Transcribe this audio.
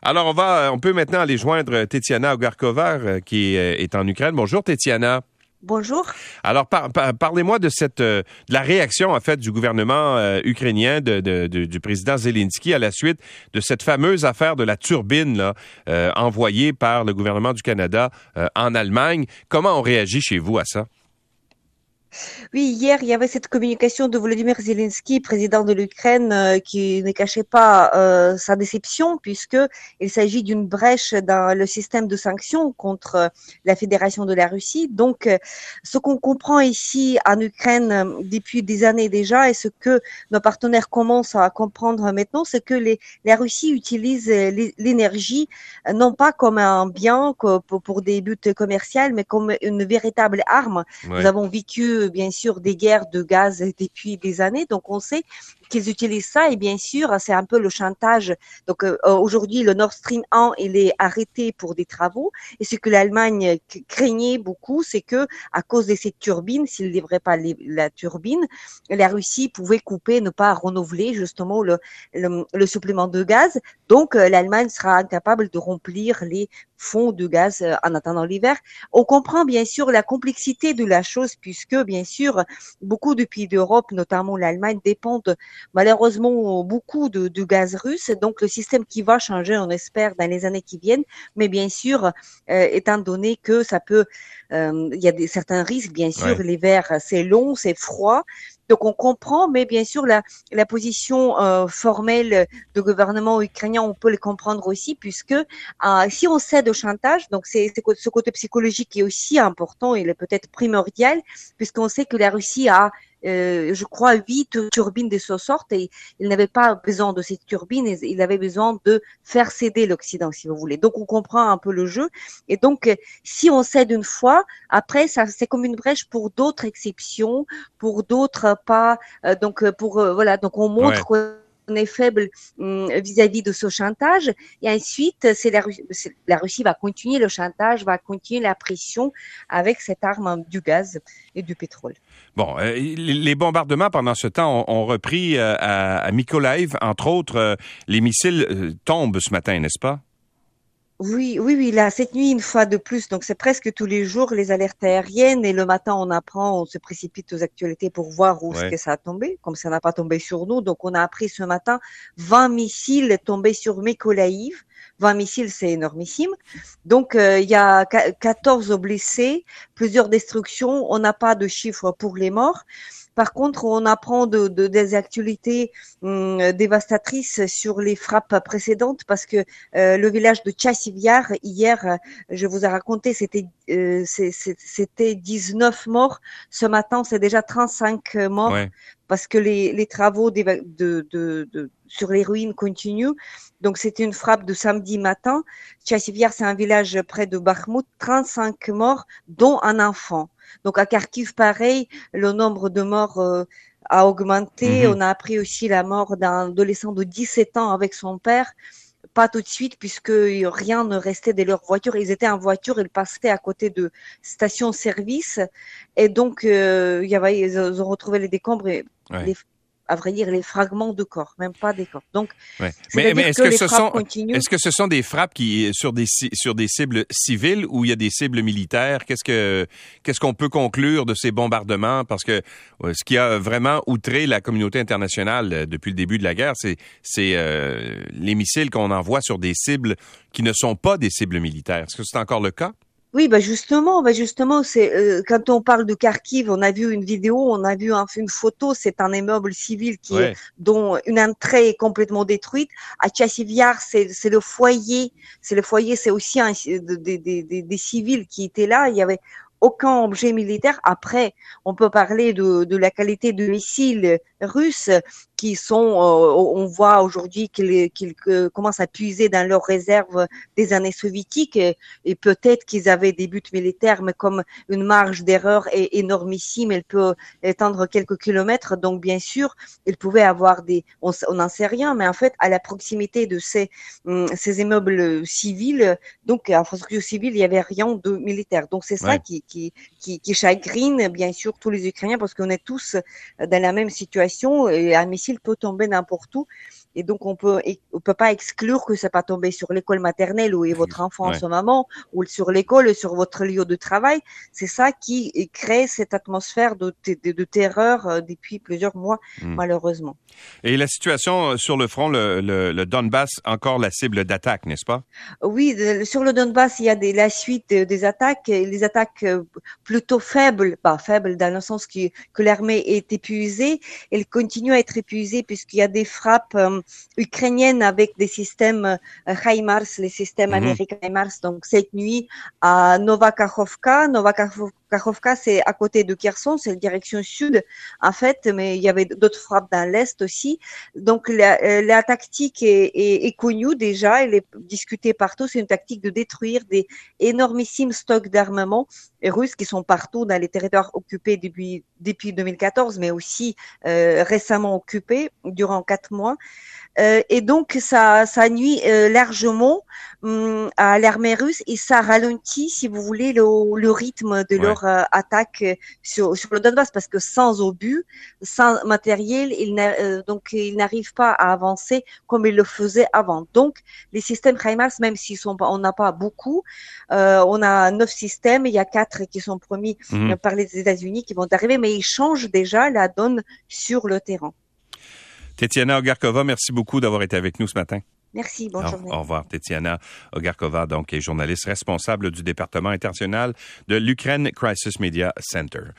Alors, on va, on peut maintenant aller joindre Tetiana Ogarkova, euh, qui est en Ukraine. Bonjour, Tetiana. Bonjour. Alors, parlez-moi de cette euh, de la réaction en fait du gouvernement euh, ukrainien de, du président Zelensky à la suite de cette fameuse affaire de la turbine là, envoyée par le gouvernement du Canada en Allemagne. Comment on réagit chez vous à ça? Oui, hier, il y avait cette communication de Volodymyr Zelensky, président de l'Ukraine, euh, qui ne cachait pas euh, sa déception, puisque il s'agit d'une brèche dans le système de sanctions contre euh, la Fédération de la Russie. Donc, ce qu'on comprend ici en Ukraine depuis des années déjà, et ce que nos partenaires commencent à comprendre maintenant, c'est que les, la Russie utilise l'énergie non pas comme un bien pour des buts commerciaux, mais comme une véritable arme. Nous avons vécu bien sûr des guerres de gaz depuis des années, donc on sait qu'ils utilisent ça et bien sûr c'est un peu le chantage. Donc euh, aujourd'hui le Nord Stream 1 il est arrêté pour des travaux et ce que l'Allemagne craignait beaucoup c'est que à cause de cette turbine, s'il ne livrait pas la turbine, la Russie pouvait couper, ne pas renouveler justement le, le, supplément de gaz. Donc euh, l'Allemagne sera incapable de remplir les fonds de gaz euh, en attendant l'hiver. On comprend bien sûr la complexité de la chose puisque bien sûr beaucoup de pays d'Europe, notamment l'Allemagne, dépendent malheureusement beaucoup de, gaz russe. Donc le système qui va changer, on espère, dans les années qui viennent. Mais bien sûr, euh, étant donné que ça peut, euh, il y a des, certains risques, bien sûr, l'hiver c'est long, c'est froid. Donc on comprend, mais bien sûr la, la position euh, formelle du gouvernement ukrainien, on peut le comprendre aussi, puisque si on cède au chantage, donc c'est ce côté psychologique qui est aussi important, il est peut-être primordial, puisqu'on sait que la Russie a euh, je crois, huit turbines de ce sorte et il n'avait pas besoin de ces turbines, il avait besoin de faire céder l'Occident, si vous voulez. Donc, on comprend un peu le jeu. Et donc, si on cède une fois, après, ça, c'est comme une brèche pour d'autres exceptions, pour d'autres pas. Euh, donc, pour, euh, voilà, donc on montre on est faible hum, vis-à-vis de ce chantage. Et ensuite, c'est la, la, Russie va continuer le chantage, va continuer la pression avec cette arme du gaz et du pétrole. Bon, euh, les bombardements pendant ce temps ont, repris euh, à, à Mykolaiv. Entre autres, euh, les missiles tombent ce matin, n'est-ce pas? Oui, oui, oui, là, cette nuit, une fois de plus, donc c'est presque tous les jours les alertes aériennes et le matin, on apprend, on se précipite aux actualités pour voir où est-ce que ça a tombé, comme ça n'a pas tombé sur nous. Donc, on a appris ce matin 20 missiles tombés sur Mekolaïv. 20 missiles, c'est énormissime. Donc, euh, il y a 14 blessés, plusieurs destructions. On n'a pas de chiffres pour les morts. Par contre, on apprend de, des actualités hum, dévastatrices sur les frappes précédentes parce que euh, le village de Chassiviar, hier, je vous ai raconté, c'était euh, c'était 19 morts. Ce matin, c'est déjà 35 morts parce que les, les travaux de, de, de, sur les ruines continuent. Donc, c'était une frappe de samedi matin. Chassiviar, c'est un village près de Bakhmut, 35 morts, dont un enfant. Donc à Kharkiv, pareil, le nombre de morts euh, a augmenté. Mhm. On a appris aussi la mort d'un adolescent de 17 ans avec son père. Pas tout de suite, puisque rien ne restait de leur voiture. Ils étaient en voiture, ils passaient à côté de stations-service. Et donc, euh, il y avait, ils ont retrouvé les décombres. Et à vrai dire, les fragments de corps, même pas des corps. Donc, mais, est-ce que, ce sont, est-ce que ce sont des frappes qui sur des sur des cibles civiles ou il y a des cibles militaires? Qu'est-ce que qu'est-ce qu'on peut conclure de ces bombardements? Parce que ce qui a vraiment outré la communauté internationale euh, depuis le début de la guerre, c'est c'est euh, les missiles qu'on envoie sur des cibles qui ne sont pas des cibles militaires. Est-ce que c'est encore le cas? Oui, bah justement, bah justement, c'est euh, quand on parle de Kharkiv, on a vu une vidéo, on a vu une photo, c'est un immeuble civil qui dont une entrée est complètement détruite. À Chassiviar, c'est c'est le foyer, c'est le foyer, c'est aussi un, des, des, des, des civils qui étaient là. Il y avait aucun objet militaire. Après, on peut parler de, de la qualité de missiles russes qui sont, euh, on voit aujourd'hui qu'ils commencent à puiser dans leurs réserves des années soviétiques et, peut-être qu'ils avaient des buts militaires, mais comme une marge d'erreur est énormissime, elle peut étendre quelques kilomètres. Donc bien sûr, ils pouvaient avoir des, on n'en sait rien, mais en fait à la proximité de ces hum, ces immeubles civils, donc infrastructure civile, il y avait rien de militaire. Donc c'est ça qui, qui qui qui chagrine bien sûr tous les Ukrainiens parce qu'on est tous dans la même situation et un missile peut tomber n'importe où. Et donc on peut on peut pas exclure que ça pas tomber sur l'école maternelle où est votre enfant en ce moment ou sur l'école sur votre lieu de travail. C'est ça qui crée cette atmosphère de, de, terreur euh, depuis plusieurs mois hmm. malheureusement. Et la situation euh, sur le front le, le, Donbass encore la cible d'attaque n'est-ce pas? Oui sur le Donbass il y a des, la suite des attaques les attaques euh, plutôt faibles pas faibles dans le sens que l'armée est épuisée. Elle continue à être épuisée puisqu'il y a des frappes ukrainienne avec des systèmes euh, HIMARS, les systèmes mhm. américains HIMARS. Donc cette nuit à Novakachovka, Novakachovka c'est à côté de Kherson, c'est la direction sud en fait, mais il y avait d'autres frappes dans l'est aussi. Donc la, euh, tactique est, connue déjà, elle est discutée partout. C'est une tactique de détruire des énormissimes stocks d'armement russes qui sont partout dans les territoires occupés depuis depuis 2014, mais aussi euh, récemment occupés durant quatre mois. Euh, et donc ça, ça nuit largement à l'armée russe et ça ralentit, si vous voulez, le, le rythme de leur euh, attaque sur, sur le Donbass parce que sans obus, sans matériel, ils donc ils n'arrivent pas à avancer comme ils le faisaient avant. Donc les systèmes HIMARS, même s'ils sont on n'a pas beaucoup, on a neuf systèmes, il y a quatre qui sont promis mhm. par les États-Unis qui vont arriver, mais ils changent déjà la donne sur le terrain. Tetiana Ogarkova, merci beaucoup d'avoir été avec nous ce matin. Merci, bonne journée. Au revoir, Tetiana Ogarkova, donc, est journaliste responsable du département international de l'Ukraine Crisis Media Center.